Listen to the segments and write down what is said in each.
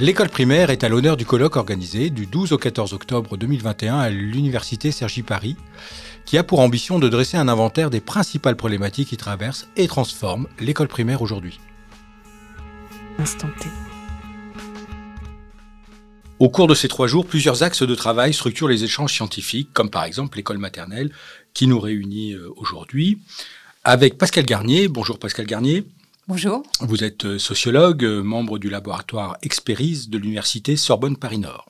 L'école primaire est à l'honneur du colloque organisé du 12 au 14 octobre 2021 à l'Université Sergi Paris, qui a pour ambition de dresser un inventaire des principales problématiques qui traversent et transforment l'école primaire aujourd'hui. Au cours de ces trois jours, plusieurs axes de travail structurent les échanges scientifiques, comme par exemple l'école maternelle qui nous réunit euh, aujourd'hui, avec Pascal Garnier. Bonjour Pascal Garnier. Bonjour. Vous êtes euh, sociologue, euh, membre du laboratoire Experis de l'Université Sorbonne Paris-Nord.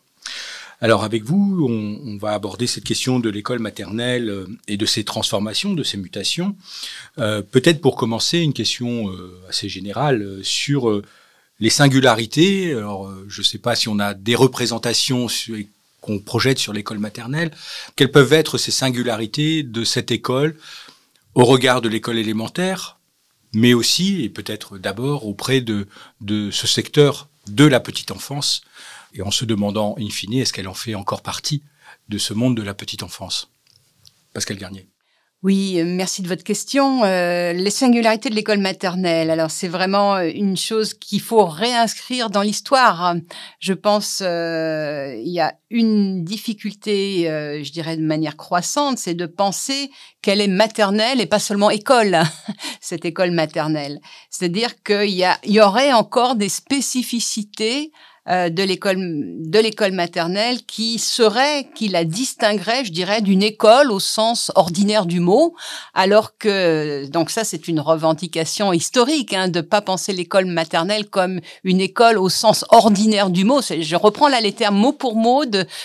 Alors avec vous, on, va aborder cette question de l'école maternelle et de ses transformations, de ses mutations. Peut-être pour commencer, une question assez générale sur les singularités, alors euh, je ne sais pas si on a des représentations qu'on projette sur l'école maternelle, quelles peuvent être ces singularités de cette école au regard de l'école élémentaire, mais aussi, et peut-être d'abord, auprès de, de ce secteur de la petite enfance, et en se demandant, in fine, est-ce qu'elle en fait encore partie de ce monde de la petite enfance? Pascal Garnier. Oui, euh, merci de votre question. Euh, les singularités de l'école maternelle. Alors, c'est vraiment euh, une chose qu'il faut réinscrire dans l'histoire. Je pense il y a une difficulté, je dirais de manière croissante, c'est de penser qu'elle est maternelle et pas seulement école, cette école maternelle. C'est-à-dire qu'il y, il y aurait encore des spécificités euh, de l'école de l'école maternelle qui serait, qui la distinguerait, je dirais, d'une école au sens ordinaire du mot, alors que donc ça c'est une revendication historique hein, de pas penser l'école maternelle comme une école au sens ordinaire du mot. Je reprends là les termes mot pour mot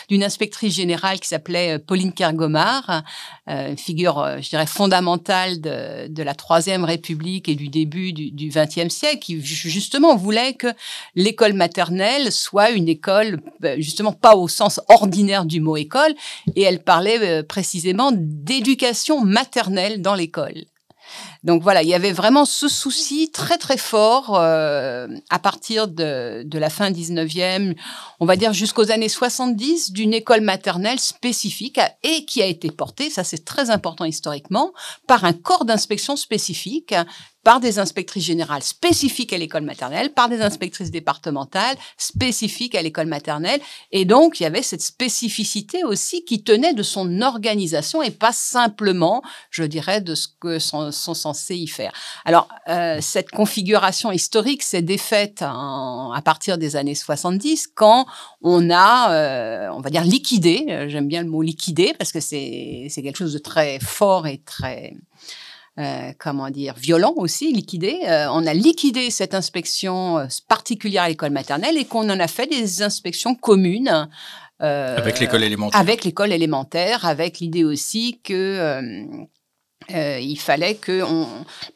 d'une inspectrice générale qui s'appelait euh, Pauline Kergomar, euh, figure, euh, je dirais, fondamentale de, de, la Troisième République et du début du XXe siècle, qui justement voulait que l'école maternelle soit une école, ben, justement pas au sens ordinaire du mot école, et elle parlait euh, précisément d'éducation maternelle dans l'école. Donc voilà, il y avait vraiment ce souci très très fort euh, à partir de, la fin 19e, on va dire jusqu'aux années 70, d'une école maternelle spécifique et qui a été portée, ça c'est très important historiquement, par un corps d'inspection spécifique par des inspectrices générales spécifiques à l'école maternelle, par des inspectrices départementales spécifiques à l'école maternelle. Et donc, il y avait cette spécificité aussi qui tenait de son organisation et pas simplement, je dirais, de ce que sont, sont censés y faire. Alors, euh, cette configuration historique s'est défaite à partir des années 70 quand on a, euh, on va dire, liquidé, euh, j'aime bien le mot liquidé parce que c'est quelque chose de très fort et très euh, comment dire, violent aussi, liquidé. Euh, on a liquidé cette inspection particulière à l'école maternelle et qu'on en a fait des inspections communes. avec l'école élémentaire. Avec l'école élémentaire, avec l'idée aussi que euh, il fallait que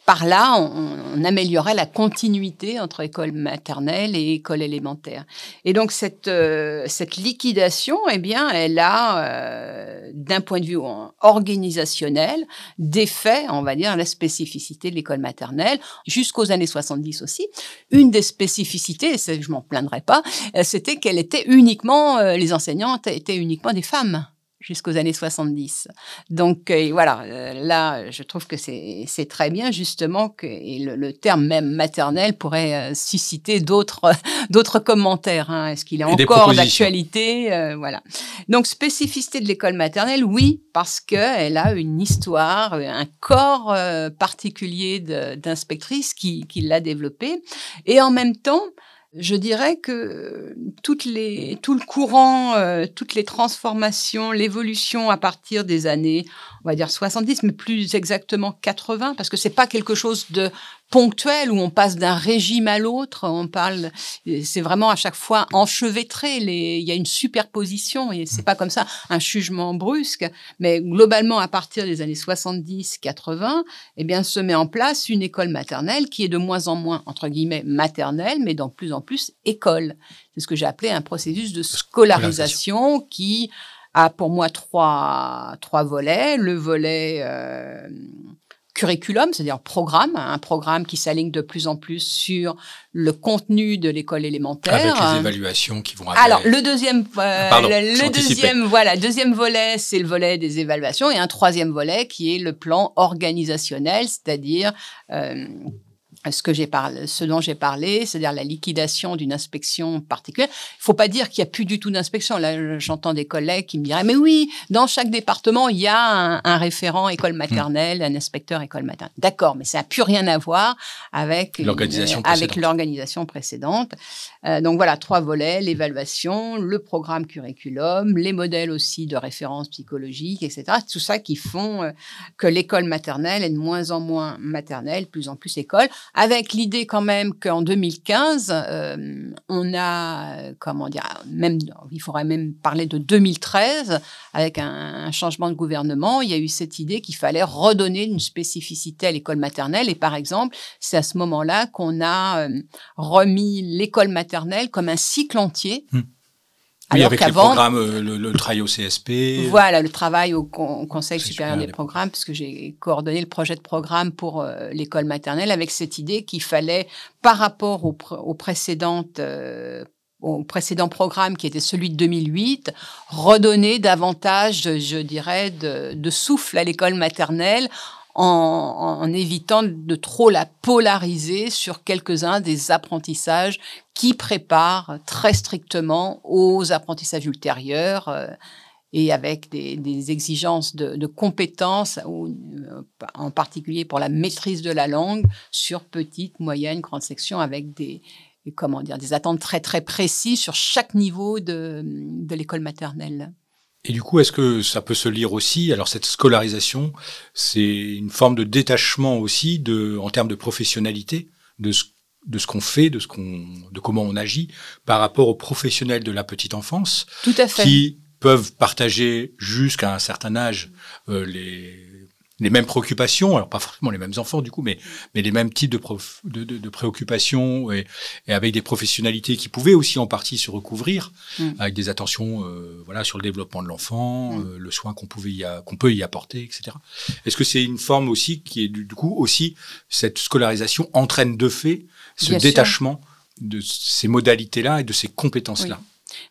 par là, on, améliorait la continuité entre école maternelle et école élémentaire. Et donc cette euh, cette liquidation, eh bien, elle a, euh, d'un point de vue organisationnel, défait, on va dire, la spécificité de l'école maternelle jusqu'aux années 70 aussi. Une des spécificités, et je m'en plaindrai pas, c'était qu'elle était uniquement, les enseignantes étaient uniquement des femmes jusqu'aux années 70. Donc euh, voilà, euh, là, je trouve que c'est très bien justement que et le, terme même maternel pourrait euh, susciter d'autres d'autres commentaires. Hein. Est-ce qu'il est encore d'actualité Voilà. Donc spécificité de l'école maternelle, oui, parce que elle a une histoire, un corps particulier d'inspectrice qui, qui l'a développé, et en même temps je dirais que toutes les, tout le courant, euh, toutes les transformations, l'évolution à partir des années, on va dire 70, mais plus exactement 80, parce que c'est pas quelque chose de ponctuel où on passe d'un régime à l'autre. On parle, c'est vraiment à chaque fois enchevêtré. Les, il y a une superposition et c'est pas comme ça un jugement brusque. Mais globalement, à partir des années 70-80, eh bien, se met en place une école maternelle qui est de moins en moins entre guillemets maternelle, mais de plus en plus école. C'est ce que j'ai appelé un processus de scolarisation qui a pour moi trois trois volets. Le volet euh, curriculum, c'est-à-dire programme, un programme qui s'aligne de plus en plus sur le contenu de l'école élémentaire. Avec les évaluations qui vont avec. Alors le deuxième, euh, le, deuxième, voilà, deuxième volet, c'est le volet des évaluations, et un troisième volet qui est le plan organisationnel, c'est-à-dire euh, ce, que parlé, ce dont j'ai parlé, c'est-à-dire la liquidation d'une inspection particulière. Il ne faut pas dire qu'il n'y a plus du tout d'inspection. Là, j'entends des collègues qui me diraient, mais oui, dans chaque département, il y a un, référent école maternelle, un inspecteur école maternelle. D'accord, mais ça n'a plus rien à voir avec l'organisation précédente. Avec l'organisation précédente. Euh, donc voilà, trois volets, l'évaluation, le programme curriculum, les modèles aussi de référence psychologique, etc. Tout ça qui font euh, que l'école maternelle est de moins en moins maternelle, plus en plus école avec l'idée quand même qu'en 2015, euh, on a, comment dire, même, il faudrait même parler de 2013, avec un, changement de gouvernement, il y a eu cette idée qu'il fallait redonner une spécificité à l'école maternelle. Et par exemple, c'est à ce moment-là qu'on a euh, remis l'école maternelle comme un cycle entier. Oui, avec les programmes, euh, le, travail au CSP. Voilà, le travail au Conseil supérieur des, programmes, puisque j'ai coordonné le projet de programme pour euh, l'école maternelle avec cette idée qu'il fallait, par rapport aux, aux précédentes euh, au précédent programme qui était celui de 2008, redonner davantage, je dirais, de, de souffle à l'école maternelle en, évitant de trop la polariser sur quelques-uns des apprentissages qui préparent très strictement aux apprentissages ultérieurs. Euh, et avec des, exigences de, compétences, euh, en particulier pour la maîtrise de la langue, sur petite, moyenne, grande section, avec des, comment dire, des attentes très très précises sur chaque niveau de l'école maternelle. Et du coup, est-ce que ça peut se lire aussi? Alors cette scolarisation, c'est une forme de détachement aussi de, en termes de professionnalité, de ce, de ce qu'on fait, de ce qu'on, de comment on agit par rapport aux professionnels de la petite enfance, Tout à fait. qui peuvent partager jusqu'à un certain âge euh, les les mêmes préoccupations, alors pas forcément les mêmes enfants du coup, mais, mais les mêmes types de, de, de, préoccupations et, et, avec des professionnalités qui pouvaient aussi en partie se recouvrir, mm. avec des attentions euh, voilà, sur le développement de l'enfant, mm. euh, le soin qu'on pouvait y qu'on peut y apporter, etc. Est-ce que c'est une forme aussi qui est du, coup aussi, cette scolarisation entraîne de fait ce détachement de ces modalités-là et de ces compétences-là?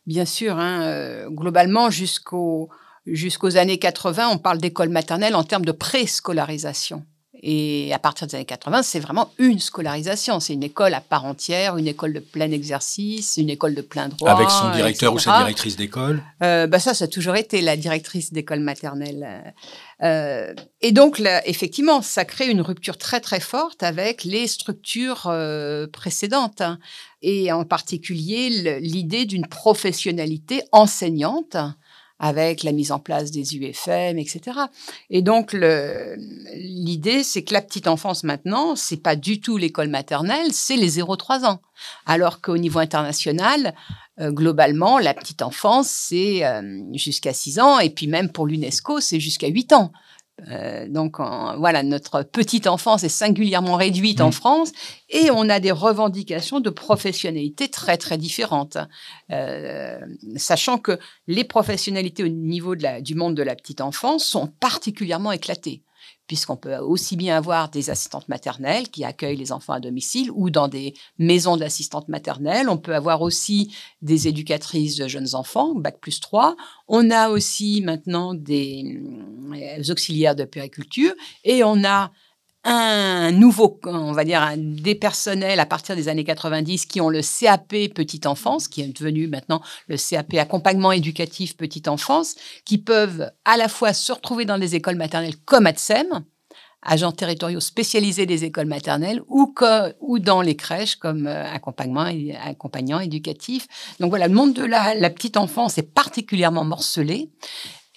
Bien sûr, hein, euh, globalement jusqu'au jusqu'aux années 80, on parle d'école maternelle en termes de préscolarisation. Et à partir des années 80, c'est vraiment une scolarisation. C'est une école à part entière, une école de plein exercice, une école de plein droit. Avec son directeur ou sa directrice d'école? Euh, bah Ça, ça a toujours été la directrice d'école maternelle. Euh, et donc, effectivement, ça crée une rupture très, très forte avec les structures euh, précédentes. Hein. Et en particulier, l'idée d'une professionnalité enseignante avec la mise en place des UFM, etc. Et donc, l'idée, c'est que la petite enfance maintenant, c'est pas du tout l'école maternelle, c'est les 0-3 ans. Alors qu'au niveau international, euh, globalement, la petite enfance, c'est euh, jusqu'à 6 ans, et puis même pour l'UNESCO, c'est jusqu'à 8 ans. Euh, donc voilà, notre petite enfance est singulièrement réduite en mmh. France et on a des revendications de professionnalité très très différentes, euh, sachant que les professionnalités au niveau de la, du monde de la petite enfance sont particulièrement éclatées puisqu'on peut aussi bien avoir des assistantes maternelles qui accueillent les enfants à domicile ou dans des maisons d'assistantes maternelles. On peut avoir aussi des éducatrices de jeunes enfants, bac plus 3. On a aussi maintenant des, euh, auxiliaires de périculture et on a un nouveau, on va dire, des personnels à partir des années 90 qui ont le CAP petite enfance, qui est devenu maintenant le CAP accompagnement éducatif petite enfance, qui peuvent à la fois se retrouver dans des écoles maternelles comme ADSEM, agents territoriaux spécialisés des écoles maternelles, ou, dans les crèches comme euh, accompagnement, accompagnant éducatif. Donc voilà, le monde de la petite enfance est particulièrement morcelé.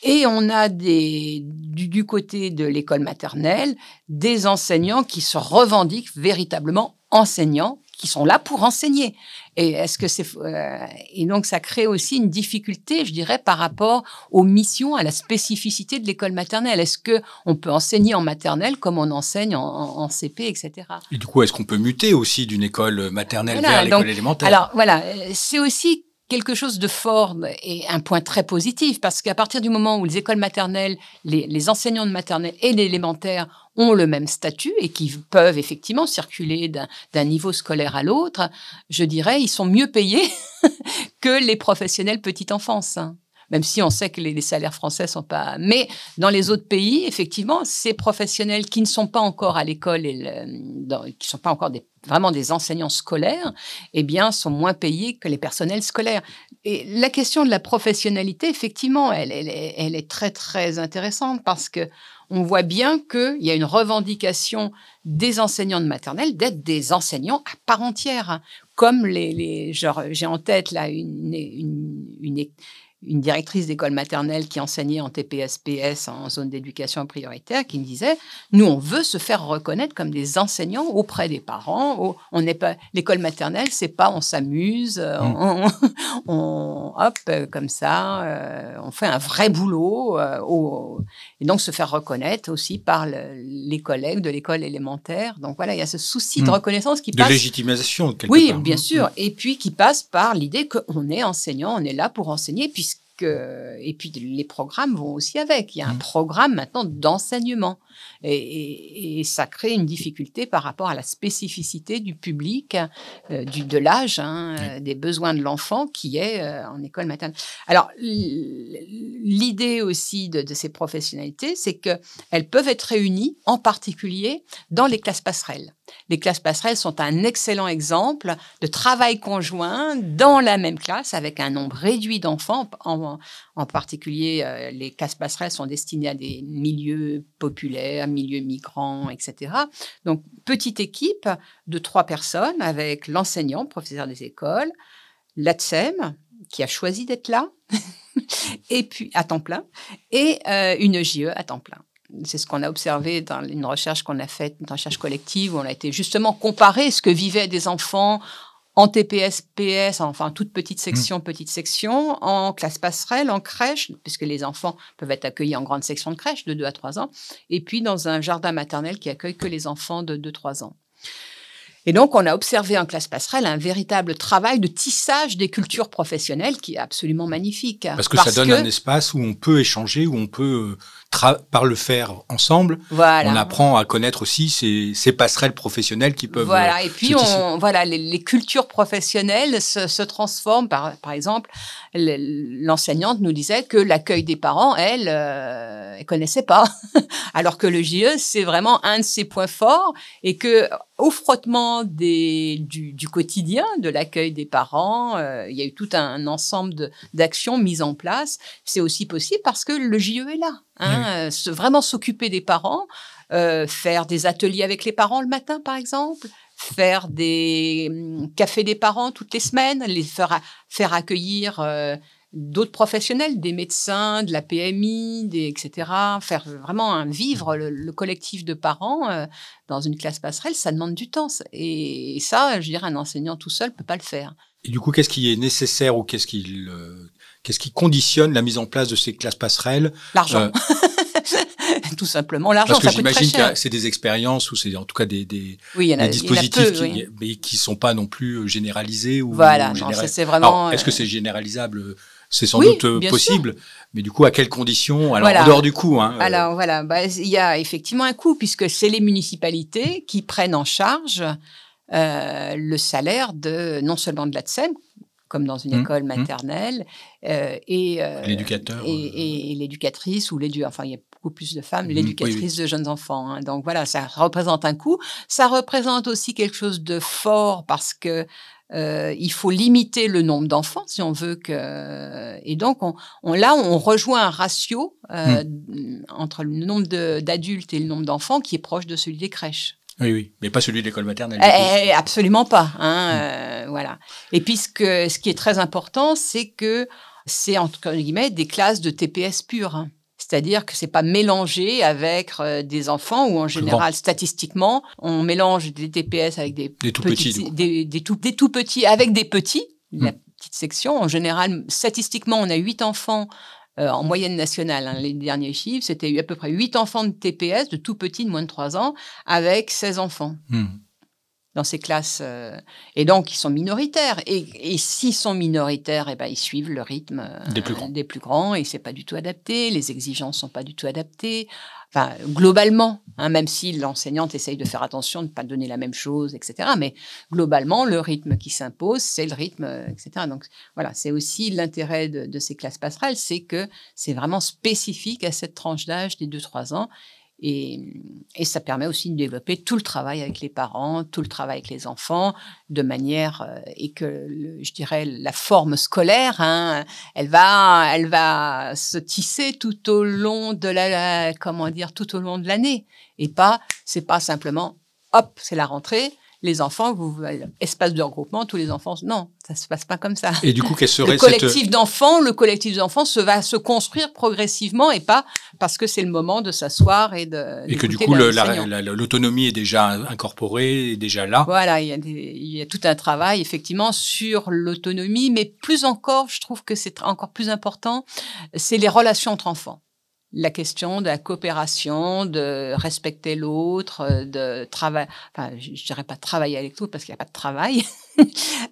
Et on a des, du, côté de l'école maternelle des enseignants qui se revendiquent véritablement enseignants, qui sont là pour enseigner. Et est-ce que c'est euh, et donc ça crée aussi une difficulté, je dirais, par rapport aux missions, à la spécificité de l'école maternelle. Est-ce que on peut enseigner en maternelle comme on enseigne en, CP, etc. Et du coup, est-ce qu'on peut muter aussi d'une école maternelle vers l'école élémentaire? Alors voilà, c'est aussi quelque chose de fort et un point très positif, parce qu'à partir du moment où les écoles maternelles, les, enseignants de maternelle et l'élémentaire ont le même statut et qui peuvent effectivement circuler d'un niveau scolaire à l'autre, je dirais, ils sont mieux payés que les professionnels petite enfance. Même si on sait que les, salaires français sont pas. Mais dans les autres pays, effectivement, ces professionnels qui ne sont pas encore à l'école et qui ne sont pas encore vraiment des enseignants scolaires, eh bien, sont moins payés que les personnels scolaires. Et la question de la professionnalité, effectivement, elle, est très très intéressante parce que on voit bien qu'il y a une revendication des enseignants de maternelle d'être des enseignants à part entière, hein. comme les, j'ai en tête là une, une, une directrice d'école maternelle qui enseignait en TPS-PS en zone d'éducation prioritaire qui me disait nous on veut se faire reconnaître comme des enseignants auprès des parents on n'est pas l'école maternelle c'est pas on s'amuse euh, mmh. on, hop comme ça euh, on fait un vrai boulot euh, et donc se faire reconnaître aussi par les collègues de l'école élémentaire donc voilà il y a ce souci de mmh. reconnaissance qui de passe légitimation quelque oui part. bien sûr et puis qui passe par l'idée qu'on est enseignant on est là pour enseigner puis et puis les programmes vont aussi avec. Il y a un mmh. programme maintenant d'enseignement. Et, ça crée une difficulté par rapport à la spécificité du public, euh, du, de l'âge, hein, euh, des besoins de l'enfant qui est euh, en école maternelle. Alors, l'idée aussi de, de, ces professionnalités, c'est qu'elles peuvent être réunies, en particulier dans les classes passerelles. Les classes passerelles sont un excellent exemple de travail conjoint dans la même classe avec un nombre réduit d'enfants. En, particulier, les classes passerelles sont destinées à des milieux populaires, milieu migrant, etc. Donc, petite équipe de trois personnes avec l'enseignant, professeur des écoles, l'ATSEM, qui a choisi d'être là, et puis à temps plein, et euh, une JE à temps plein. C'est ce qu'on a observé dans une recherche qu'on a faite, une recherche collective, où on a été justement comparé ce que vivaient des enfants en TPS, PS, enfin toute petite mmh. section, petite section, en classe passerelle, en crèche, puisque les enfants peuvent être accueillis en grande section de crèche de 2 à 3 ans, et puis dans un jardin maternel qui accueille que les enfants de 2-3 ans. Et donc, on a observé en classe passerelle un véritable travail de tissage des cultures professionnelles qui est absolument magnifique. Parce que ça donne un espace où on peut échanger, où on peut euh, par le faire ensemble, on apprend à connaître aussi ces, passerelles professionnelles qui peuvent. Voilà, euh, et puis on, voilà, les, cultures professionnelles se, transforment. Par, par exemple, l'enseignante nous disait que l'accueil des parents, elle, euh, elle connaissait pas, alors que le JE c'est vraiment un de ses points forts et que au frottement des, du, du quotidien de l'accueil des parents, euh, il y a eu tout un ensemble d'actions mises en place. C'est aussi possible parce que le JE est là. Hein, euh, vraiment s'occuper des parents, euh, faire des ateliers avec les parents le matin, par exemple, faire des hum, cafés des parents toutes les semaines, les faire, faire accueillir euh, d'autres professionnels, des médecins, de la PMI, des, etc. Faire vraiment un, vivre le, collectif de parents dans une classe passerelle, ça demande du temps. Et, ça, je dirais, un enseignant tout seul peut pas le faire. Et du coup, qu'est-ce qui est nécessaire ou qu'est-ce qui Qu'est-ce qui conditionne la mise en place de ces classes passerelles? L'argent. Euh, Tout simplement, l'argent. Parce que j'imagine que c'est des expériences ou c'est en tout cas des, des, dispositifs qui, mais qui sont pas non plus euh, généralisés ou. Voilà, c'est vraiment. Est-ce que euh, c'est généralisable? C'est sans doute possible, mais du coup, à quelles conditions? Alors, en dehors du coût. Hein, Alors, voilà, bah, il y a effectivement un coût, puisque c'est les municipalités qui prennent en charge le salaire de non seulement de l'ATSEM, comme dans une mmh, école mmh. maternelle, euh, et euh, l'éducateur et, l'éducatrice ou l'édu, enfin il y a beaucoup plus de femmes, mmh, l'éducatrice de jeunes enfants. Hein. Donc voilà, ça représente un coût. Ça représente aussi quelque chose de fort parce que euh, il faut limiter le nombre d'enfants si on veut que. Et donc, on, on, là, on rejoint un ratio entre le nombre d'adultes et le nombre d'enfants qui est proche de celui des crèches. Oui, oui, mais pas celui de l'école maternelle. Eh, eh, absolument pas. Hein, mm. euh, voilà. Et puis, ce, qui est très important, c'est que c'est, entre guillemets, des classes de TPS pures. Hein. C'est-à-dire que c'est pas mélangé avec euh, des enfants où en général, statistiquement, on mélange des TPS avec des, tout petits, des, tout, des tout petits avec des petits, la mm. petite section. En général, statistiquement, on a huit enfants euh, en moyenne nationale. Hein, les derniers chiffres, c'était à peu près 8 enfants de TPS, de tout petits, de moins de 3 ans, avec 16 enfants. Hmm. Dans ces classes. euh, et donc, ils sont minoritaires. Et, et s'ils sont minoritaires, eh ben, ils suivent le rythme euh, Des plus grands. des plus grands et c'est pas du tout adapté. Les exigences sont pas du tout adaptées. Enfin, globalement, hein, même si l'enseignante essaye de faire attention de ne pas donner la même chose, etc. Mais globalement, le rythme qui s'impose, c'est le rythme, euh, etc. Donc voilà, c'est aussi l'intérêt de, de ces classes passerelles, c'est que c'est vraiment spécifique à cette tranche d'âge des 2-3 ans. Et, et ça permet aussi de développer tout le travail avec les parents, tout le travail avec les enfants, de manière euh, et que je dirais la forme scolaire, hein, elle va, elle va se tisser tout au long de la, la- comment dire, tout au long de l'année, et pas, c'est pas simplement, hop, c'est la rentrée, les enfants, vous, espace de regroupement, tous les enfants, non, ça se passe pas comme ça. Et du coup, quelle serait Le cette... collectif d'enfants, le collectif d'enfants se va se construire progressivement et pas parce que c'est le moment de s'asseoir et de. Et que du coup, la- la- l'autonomie est déjà incorporée, est déjà là. Voilà, il y, a des- il y a tout un travail effectivement sur l'autonomie, mais plus encore, je trouve que c'est encore plus important, c'est les relations entre enfants. La question de la coopération, de respecter l'autre, euh, de travailler, enfin, je, dirais pas travailler avec l'autre parce qu'il n'y a pas de travail,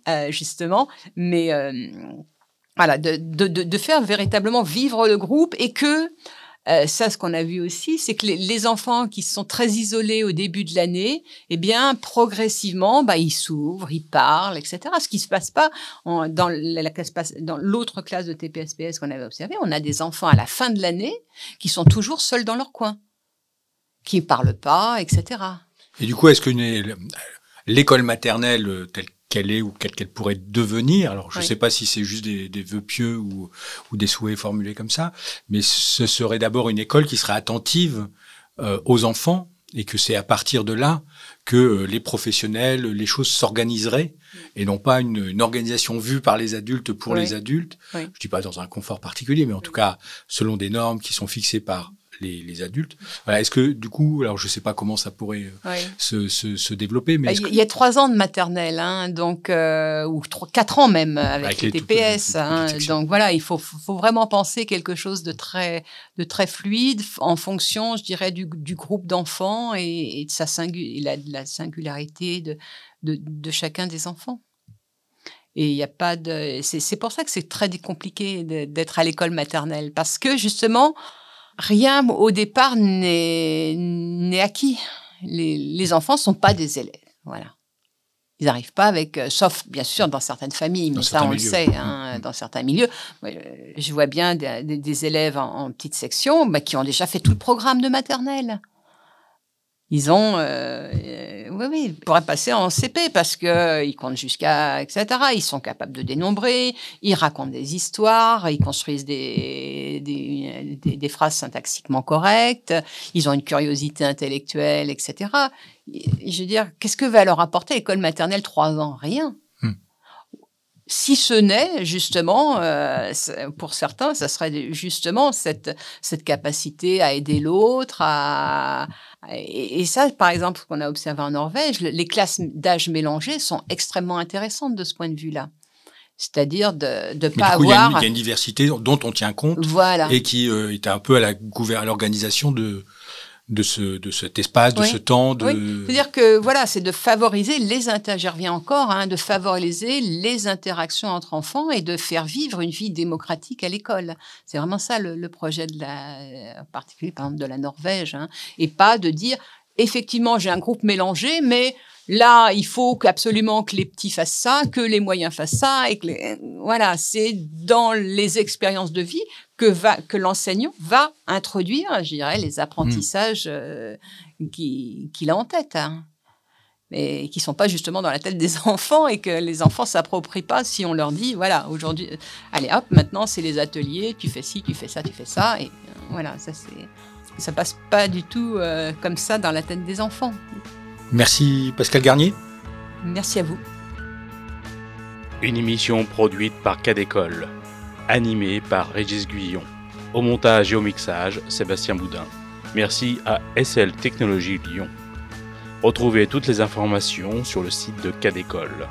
euh, justement, mais euh, voilà, de faire véritablement vivre le groupe et que euh, ça, ce qu'on a vu aussi, c'est que les, enfants qui sont très isolés au début de l'année, eh bien, progressivement, bah, ils s'ouvrent, ils parlent, etc. Ce qui se passe pas dans la, la classe, dans l'autre classe de TPSPS qu'on avait observé. On a des enfants à la fin de l'année qui sont toujours seuls dans leur coin, qui parlent pas, etc. Et du coup, est-ce que l'école maternelle euh, telle qu'elle est ou quelle pourrait devenir, alors je ne Oui. sais pas si c'est juste des, des vœux pieux ou, ou des souhaits formulés comme ça, mais ce serait d'abord une école qui serait attentive euh, aux enfants et que c'est à partir de là que euh, les professionnels, les choses s'organiseraient et non pas une, une organisation vue par les adultes pour Oui. les adultes. Oui. Je dis pas dans un confort particulier, mais en tout cas selon des normes qui sont fixées par les, les adultes. Voilà, est-ce que du coup, alors je sais pas comment ça pourrait euh, Oui. se, se, se développer, mais est-ce Il y a trois ans de maternelle, hein, donc euh, ou trois, quatre ans même avec, Avec les TPS. toutes hein, donc voilà, il faut, faut vraiment penser quelque chose de très, de très fluide en fonction, je dirais, du, du groupe d'enfants et, et de sa singu- et la, de la singularité de, de, de chacun des enfants. Et il n'y a pas de. C'est pour ça que c'est très compliqué d'être à l'école maternelle parce que justement, rien au départ n'est acquis. Les, les enfants sont pas des élèves. Voilà. Ils n'arrivent pas avec, euh, sauf bien sûr dans certaines familles, mais Dans ça on milieux. le sait, hein, Mm. dans certains milieux. Moi, euh, je vois bien des, des- des élèves en, en petite section bah, qui ont déjà fait tout le programme de maternelle. Ils ont, euh, euh, oui, oui, ils pourraient passer en CP parce que euh, ils comptent jusqu'à, etc. Ils sont capables de dénombrer, ils racontent des histoires, ils construisent des, des, des- des phrases syntaxiquement correctes, ils ont une curiosité intellectuelle, etc. Et je veux dire, qu'est-ce que va leur apporter l'école maternelle trois ans? Rien. Si ce n'est justement, euh, pour certains, ça serait justement cette, cette capacité à aider l'autre, à, et, et ça, par exemple, ce qu'on a observé en Norvège, le- les classes d'âge mélangées sont extrêmement intéressantes de ce point de vue-là. C'est-à-dire de ne pas coup, avoir... il y a une diversité dont on tient compte Voilà. et qui euh, est un peu à l'organisation de, de, ce, de cet espace, de Oui. ce temps. De... Oui, C'est-à-dire que voilà, c'est de favoriser les inter- j'y reviens encore, hein, de favoriser les interactions entre enfants et de faire vivre une vie démocratique à l'école. C'est vraiment ça le, le projet de la, en particulier par exemple de la Norvège, hein, et pas de dire effectivement j'ai un groupe mélangé, mais là il faut qu'absolument que les petits fassent ça, que les moyens fassent ça, et que les- voilà, c'est dans les expériences de vie que va que l'enseignant va introduire, je dirais, les apprentissages euh, qui- qu'il a en tête. hein. Mais qui sont pas justement dans la tête des enfants et que les enfants s'approprient pas si on leur dit voilà aujourd'hui euh, allez hop maintenant c'est les ateliers tu fais ci tu fais ça tu fais ça et euh, voilà ça c'est ça passe pas du tout euh, comme ça dans la tête des enfants Merci Pascal Garnier. merci à vous Une émission produite par Cadécole, animée par Régis Guillon. Au montage et au mixage, Sébastien Boudin. Merci à SL Technologies Lyon. Retrouvez toutes les informations sur le site de Cadécole.